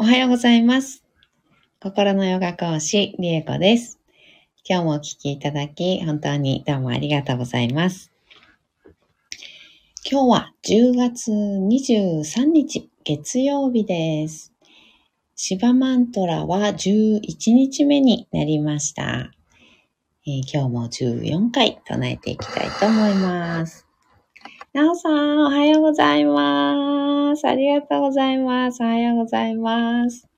おはようございます。心のヨガ講師、リエコです。今日もお聞きいただき、本当にどうもありがとうございます。今日は10月23日、月曜日です。シバマントラは11日目になりました。えー今日も14回唱えていきたいと思います。なおさん、おはようございます。ありがとうございます。おはようございます。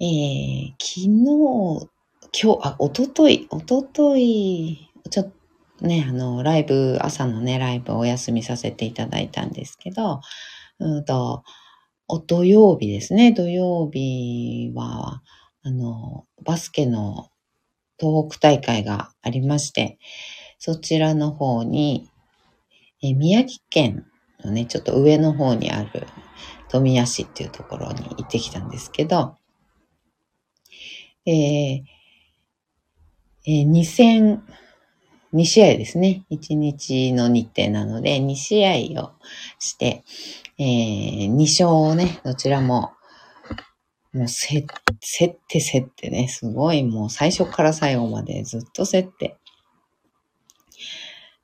えー、昨日、今日、あ、おととい、おととい、ちょっとね、あの、ライブ、朝のね、ライブお休みさせていただいたんですけど、うんと、お土曜日ですね、土曜日は、あの、バスケの東北大会がありまして、そちらの方に、え宮城県のね、ちょっと上の方にある富谷市っていうところに行ってきたんですけど、えーえー2戦、2試合ですね。1日の日程なので、2試合をして、えー2勝をね、どちらも、もうせ、競って競ってね、すごいもう最初から最後までずっと競って。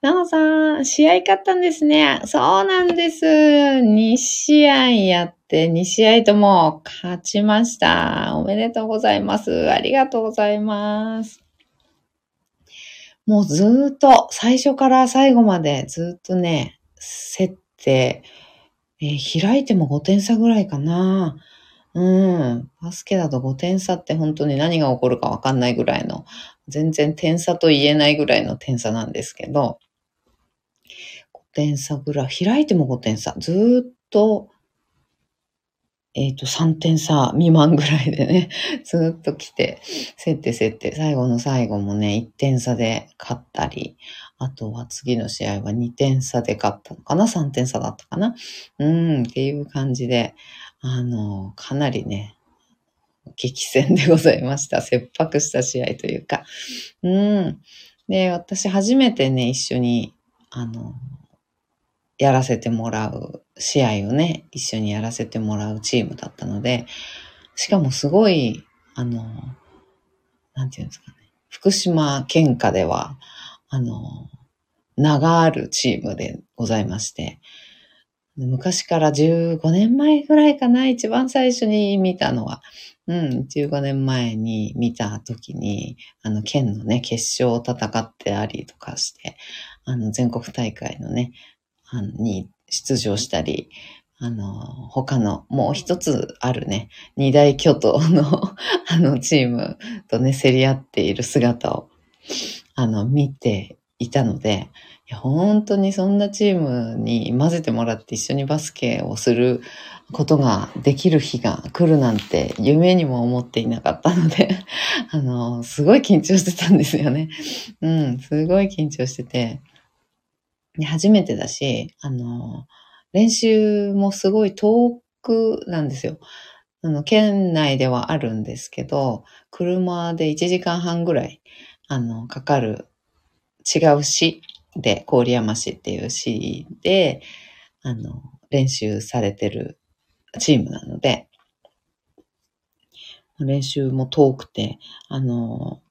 なおさん、試合勝ったんですね。そうなんです。2試合やって、2試合とも勝ちました。おめでとうございます。ありがとうございます。もうずっと、最初から最後までずっとね、競って、えー開いても5点差ぐらいかな。うん。バスケだと5点差って本当に何が起こるかわかんないぐらいの、全然点差と言えないぐらいの点差なんですけど、点差ぐらい、開いても5点差、ずっと、えっ、と、3点差未満ぐらいでね、ずっと来て、競って競って、最後の最後もね、1点差で勝ったり、あとは次の試合は2点差で勝ったのかな ?3 点差だったかなうん、っていう感じで、あの、かなりね、激戦でございました。切迫した試合というか。うん。で、私初めてね、一緒に、あの、やらせてもらう試合をね、一緒にやらせてもらうチームだったので、しかもすごい、あの、なんていうんですかね、福島県下では、あの、名があるチームでございまして、昔から15年前ぐらいかな、一番最初に見たのは。うん、15年前に見た時に、あの、県のね、決勝を戦ってありとかして、あの、全国大会のね、に出場したり、あの、他の、もう一つあるね、二大巨頭の、あの、チームとね、競り合っている姿を、あの、見ていたので、本当にそんなチームに混ぜてもらって一緒にバスケをすることができる日が来るなんて夢にも思っていなかったので、あの、すごい緊張してたんですよね。うん、すごい緊張してて。で初めてだし、あの、練習もすごい遠くなんですよ。あの、県内ではあるんですけど、車で1時間半ぐらい、あの、かかる違う市で、郡山市っていう市で、あの、練習されてるチームなので、練習も遠くて、あの、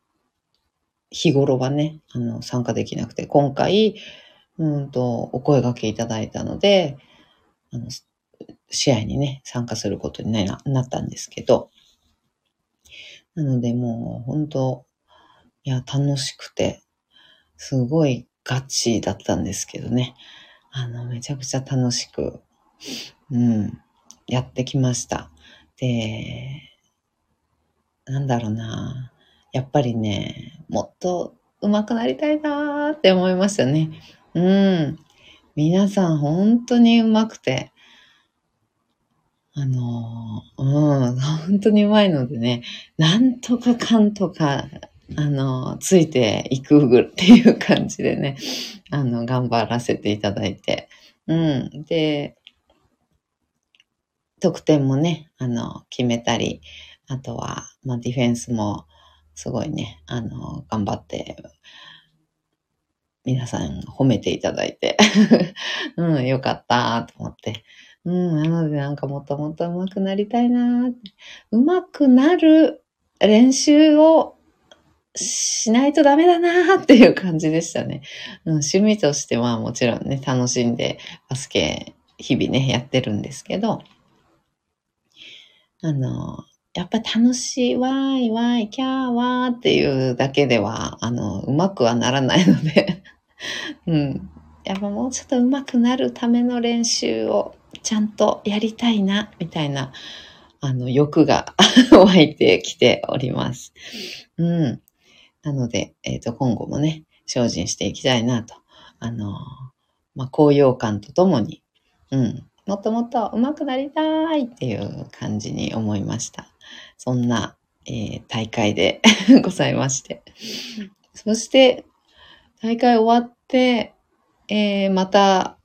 日頃はね、あの、参加できなくて、今回、うんと、お声掛けいただいたので、あの、試合にね、参加することにななったんですけど、なのでもう本当、いや、楽しくて、すごいガチだったんですけどね、あの、めちゃくちゃ楽しく、うん、やってきました。で、なんだろうな、やっぱりね、もっと上手くなりたいなーって思いましたね。うん。皆さん本当に上手くて、あの、うん、本当に上手いのでね、なんとかかんとか、あの、ついていくぐっていう感じでね、あの、頑張らせていただいて、うん。で、得点もね、あの、決めたり、あとは、まあ、ディフェンスも、すごいね、あの、頑張って、皆さん褒めていただいて、うん、よかったと思って、うん、なのでなんかもっともっと上手くなりたいな上手くなる練習をしないとダメだなーっていう感じでしたね。うん、趣味としてはもちろんね、楽しんでバスケ日々ね、やってるんですけど、あの、やっぱ楽しい、わーい、わーい、キャー、わーっていうだけでは、あの、うまくはならないので うん。やっぱもうちょっとうまくなるための練習をちゃんとやりたいな、みたいな、あの、欲が 湧いてきております。うん。なので、えっ、ー、と、今後もね、精進していきたいなと。あの、まあ、高揚感とともに、うん。もっともっと上手くなりたいっていう感じに思いました。そんな、えー、大会で ございまして。そして、大会終わって、えー、また、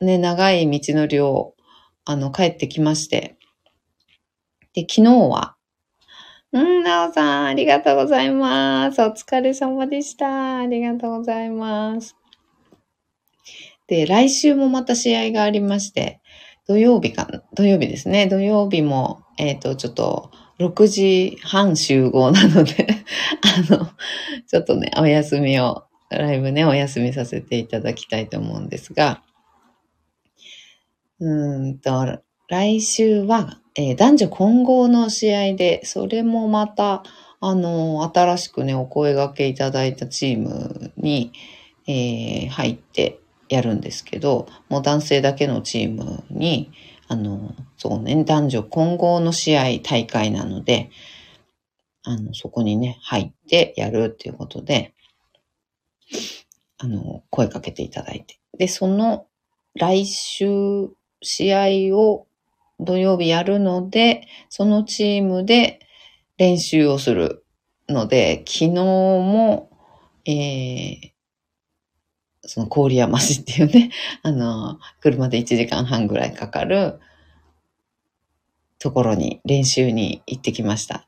ね、長い道のりを、あの、帰ってきまして。で、昨日は、うん、なおさん、ありがとうございます。お疲れ様でした。ありがとうございます。で、来週もまた試合がありまして、土曜日か、土曜日ですね。土曜日も、えっ、ー、と、ちょっと、6時半集合なので あの、ちょっとね、お休みをライブね、お休みさせていただきたいと思うんですが、うんと、来週は、えー、男女混合の試合で、それもまた、あの、新しくね、お声掛けいただいたチームに、えー、入ってやるんですけど、もう男性だけのチームに、あの、そうね、男女混合の試合大会なので、あの、そこにね、入ってやるっていうことで、あの、声かけていただいて。で、その来週試合を土曜日やるので、そのチームで練習をするので、昨日も、えー、その郡山市っていうね、あの、車で1時間半ぐらいかかるところに練習に行ってきました。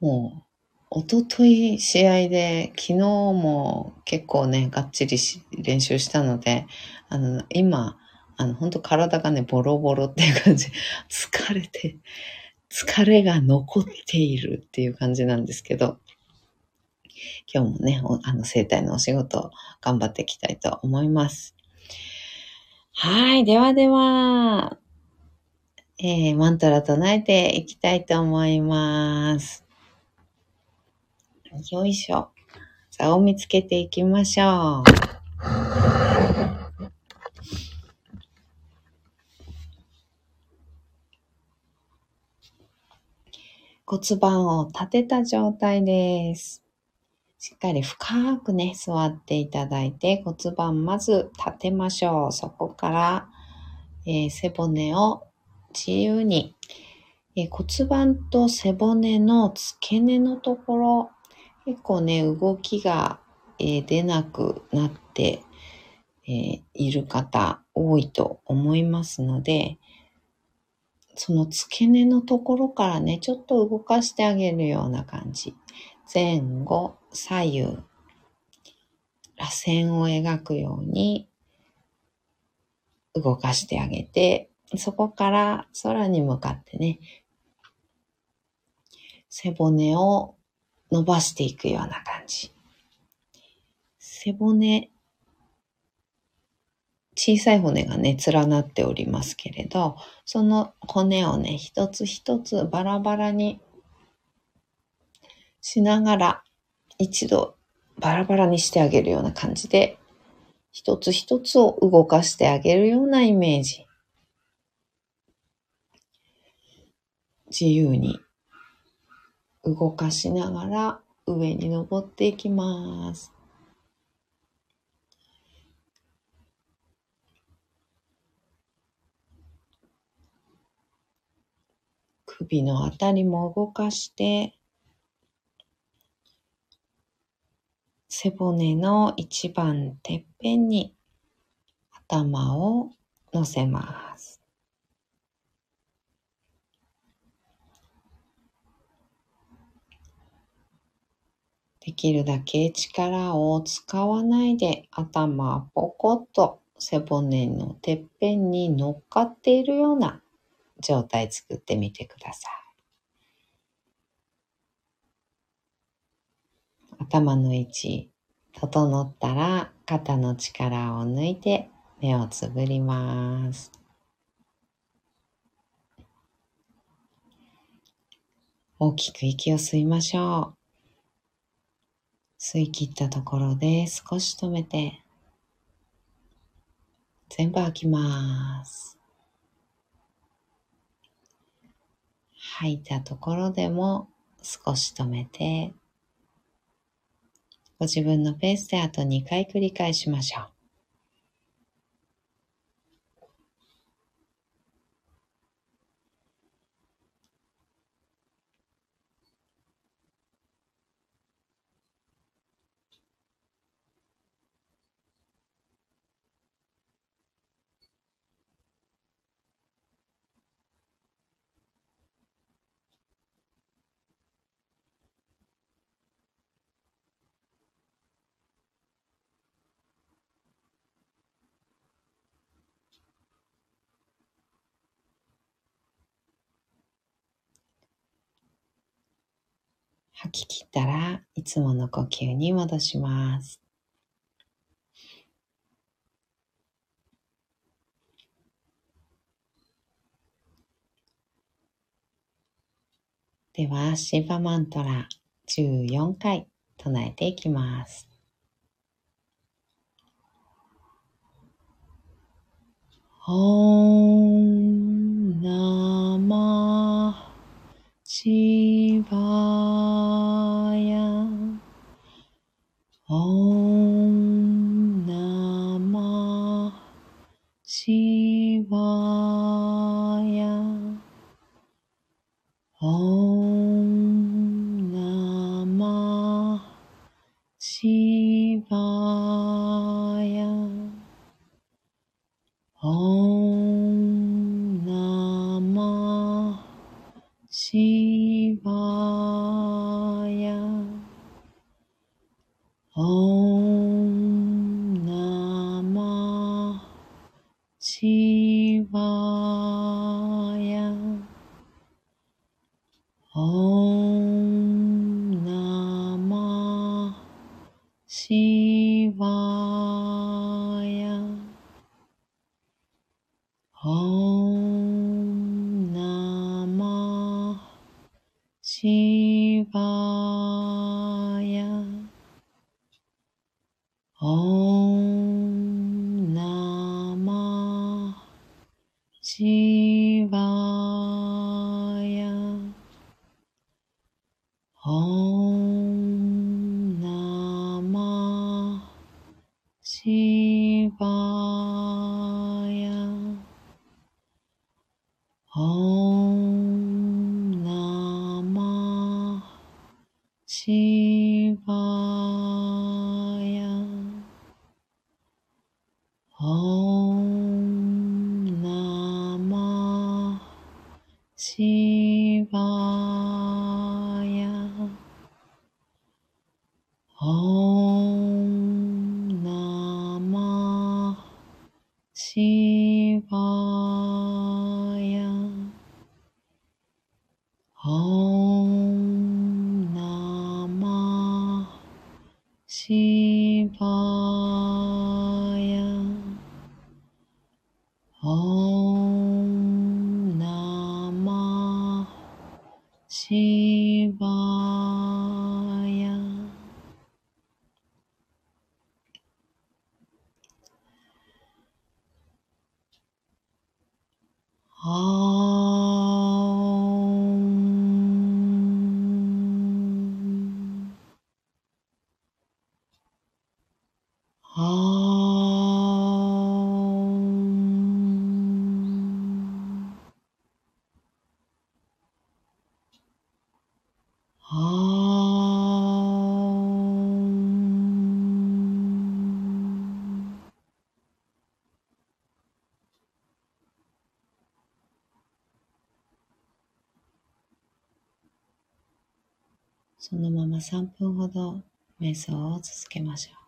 もう、おととい試合で、昨日も結構ね、がっちり練習したので、あの、今、あの、本当体がね、ボロボロっていう感じ。疲れて、疲れが残っているっていう感じなんですけど、今日もね、あの、生体のお仕事頑張っていきたいと思います。はい。ではでは、えー、マントラ唱えていきたいと思います。よいしょ。座を見つけていきましょう。骨盤を立てた状態です。しっかり深くね、座っていただいて骨盤まず立てましょう。そこから、えー、背骨を自由に、えー、骨盤と背骨の付け根のところ、結構ね、動きが、えー、出なくなって、え、いる方多いと思いますので、その付け根のところからね、ちょっと動かしてあげるような感じ。前後、左右、螺旋を描くように動かしてあげて、そこから空に向かってね、背骨を伸ばしていくような感じ。背骨、小さい骨がね、連なっておりますけれど、その骨をね、一つ一つバラバラにしながら、一度バラバラにしてあげるような感じで、一つ一つを動かしてあげるようなイメージ。自由に動かしながら上に登っていきます。首のあたりも動かして、背骨の一番てっぺんに頭を乗せます。できるだけ力を使わないで頭ポコッと背骨のてっぺんに乗っかっているような状態作ってみてください。頭の位置整ったら肩の力を抜いて目をつぶります。大きく息を吸いましょう。吸い切ったところで少し止めて全部吐きます。吐いたところでも少し止めてご自分のペースであと2回繰り返しましょう。吐き切ったらいつもの呼吸に戻します。では、シーバマントラ14回唱えていきます。オンナマシバヤ哦。オンナマシしばそのまま3分ほど瞑想を続けましょう。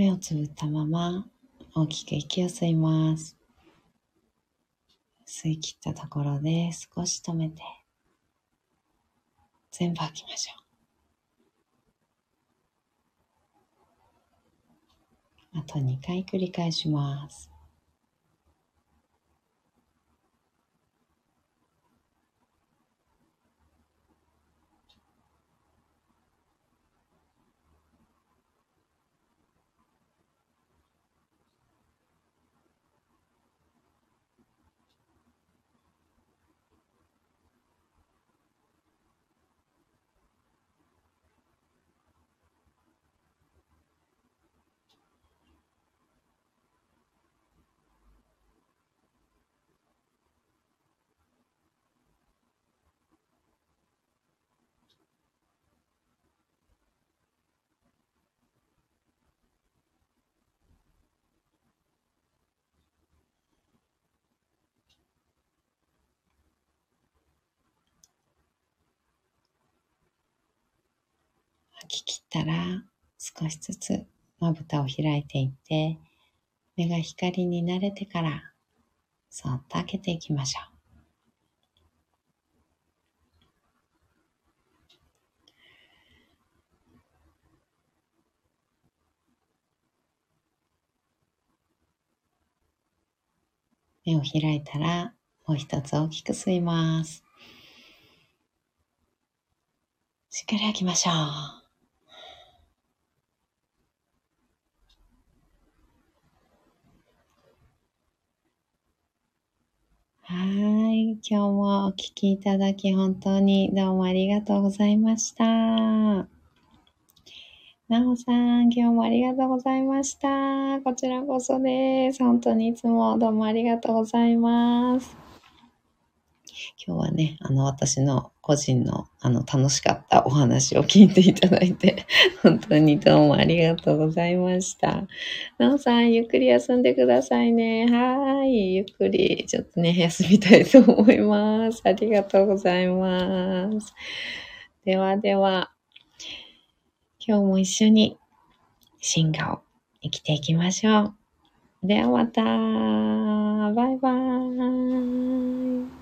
目をつぶったまま大きく息を吸います。吸い切ったところで少し止めて全部吐きましょう。あと2回繰り返します。吐き切ったら少しずつまぶたを開いていって目が光に慣れてからそっと開けていきましょう。目を開いたらもう一つ大きく吸います。しっかり吐きましょう。はい。今日もお聞きいただき本当にどうもありがとうございました。なおさん、今日もありがとうございました。こちらこそです。本当にいつもどうもありがとうございます。今日はね、あの、私の個人の、あの、楽しかったお話を聞いていただいて、本当にどうもありがとうございました。なおさん、ゆっくり休んでくださいね。はい。ゆっくり、ちょっとね、休みたいと思います。ありがとうございます。ではでは、今日も一緒に進化を生きていきましょう。ではまた。バイバーイ。